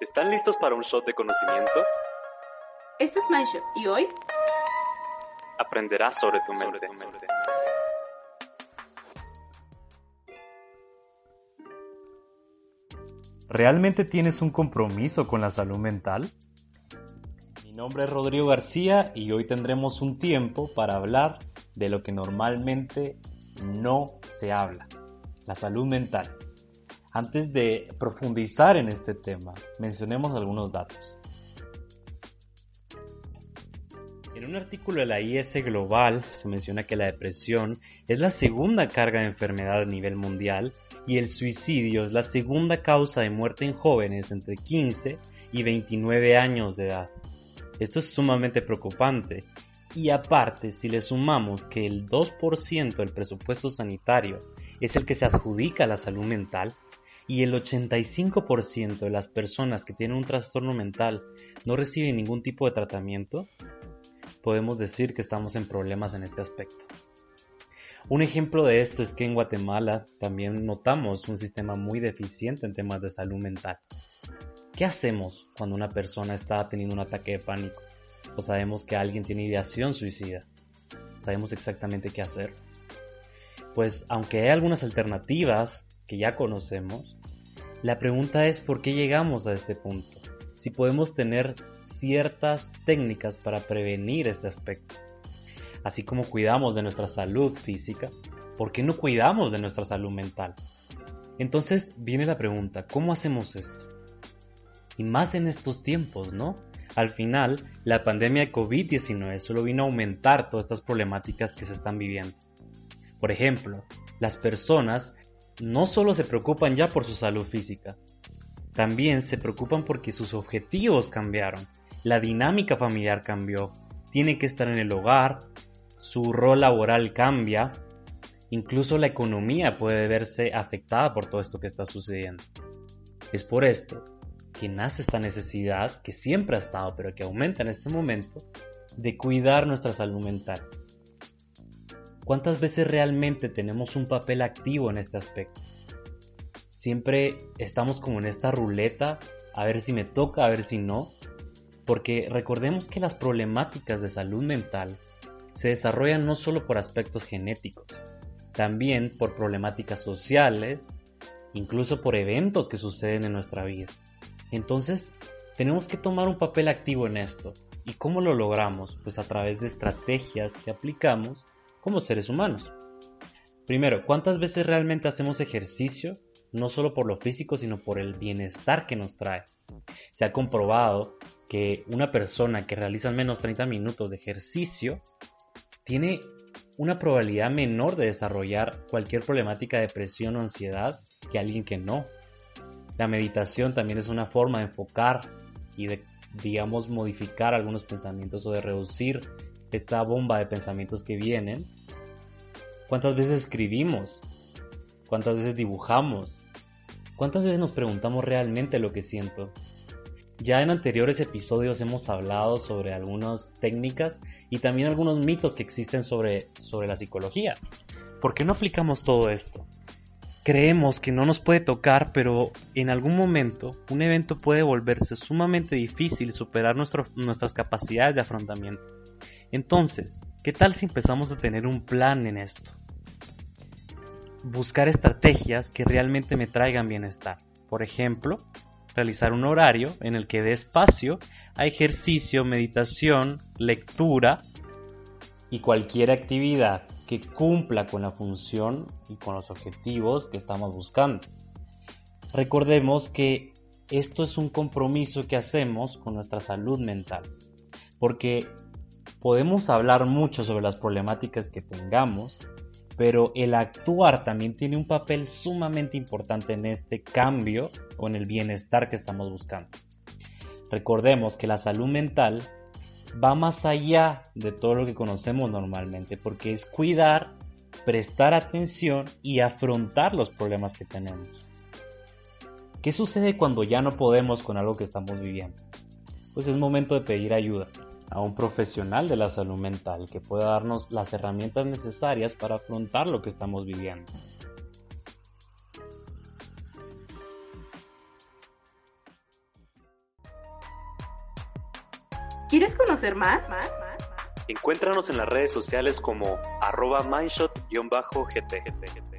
¿Están listos para un shot de conocimiento? Esto es MindShot y hoy aprenderás sobre tu mente. ¿Realmente tienes un compromiso con la salud mental? Mi nombre es Rodrigo García y hoy tendremos un tiempo para hablar de lo que normalmente no se habla, la salud mental. Antes de profundizar en este tema, mencionemos algunos datos. En un artículo de la IS Global se menciona que la depresión es la segunda carga de enfermedad a nivel mundial y el suicidio es la segunda causa de muerte en jóvenes entre 15 y 29 años de edad. Esto es sumamente preocupante y aparte si le sumamos que el 2% del presupuesto sanitario es el que se adjudica a la salud mental, y el 85% de las personas que tienen un trastorno mental no reciben ningún tipo de tratamiento, podemos decir que estamos en problemas en este aspecto. Un ejemplo de esto es que en Guatemala también notamos un sistema muy deficiente en temas de salud mental. ¿Qué hacemos cuando una persona está teniendo un ataque de pánico? O sabemos que alguien tiene ideación suicida. ¿Sabemos exactamente qué hacer? Pues aunque hay algunas alternativas que ya conocemos, la pregunta es por qué llegamos a este punto. Si podemos tener ciertas técnicas para prevenir este aspecto. Así como cuidamos de nuestra salud física, ¿por qué no cuidamos de nuestra salud mental? Entonces viene la pregunta, ¿cómo hacemos esto? Y más en estos tiempos, ¿no? Al final, la pandemia de COVID-19 solo vino a aumentar todas estas problemáticas que se están viviendo. Por ejemplo, las personas no solo se preocupan ya por su salud física, también se preocupan porque sus objetivos cambiaron, la dinámica familiar cambió, tienen que estar en el hogar, su rol laboral cambia, incluso la economía puede verse afectada por todo esto que está sucediendo. Es por esto que nace esta necesidad, que siempre ha estado, pero que aumenta en este momento, de cuidar nuestra salud mental. ¿Cuántas veces realmente tenemos un papel activo en este aspecto? Siempre estamos como en esta ruleta, a ver si me toca, a ver si no, porque recordemos que las problemáticas de salud mental se desarrollan no solo por aspectos genéticos, también por problemáticas sociales, incluso por eventos que suceden en nuestra vida. Entonces, tenemos que tomar un papel activo en esto. ¿Y cómo lo logramos? Pues a través de estrategias que aplicamos como seres humanos. Primero, ¿cuántas veces realmente hacemos ejercicio? No solo por lo físico, sino por el bienestar que nos trae. Se ha comprobado que una persona que realiza al menos 30 minutos de ejercicio tiene una probabilidad menor de desarrollar cualquier problemática de depresión o ansiedad que alguien que no. La meditación también es una forma de enfocar y de, digamos, modificar algunos pensamientos o de reducir esta bomba de pensamientos que vienen. ¿Cuántas veces escribimos? ¿Cuántas veces dibujamos? ¿Cuántas veces nos preguntamos realmente lo que siento? Ya en anteriores episodios hemos hablado sobre algunas técnicas y también algunos mitos que existen sobre, sobre la psicología. ¿Por qué no aplicamos todo esto? Creemos que no nos puede tocar, pero en algún momento un evento puede volverse sumamente difícil superar nuestras capacidades de afrontamiento. Entonces, ¿qué tal si empezamos a tener un plan en esto? Buscar estrategias que realmente me traigan bienestar. Por ejemplo, realizar un horario en el que dé espacio a ejercicio, meditación, lectura y cualquier actividad que cumpla con la función y con los objetivos que estamos buscando. Recordemos que esto es un compromiso que hacemos con nuestra salud mental, porque podemos hablar mucho sobre las problemáticas que tengamos, pero el actuar también tiene un papel sumamente importante en este cambio o en el bienestar que estamos buscando. Recordemos que la salud mental va más allá de todo lo que conocemos normalmente, porque es cuidar, prestar atención y afrontar los problemas que tenemos. ¿Qué sucede cuando ya no podemos con algo que estamos viviendo? Pues es momento de pedir ayuda a un profesional de la salud mental que pueda darnos las herramientas necesarias para afrontar lo que estamos viviendo. ¿Quieres conocer más? Encuéntranos en las redes sociales como arroba mindshot-gtgtgt.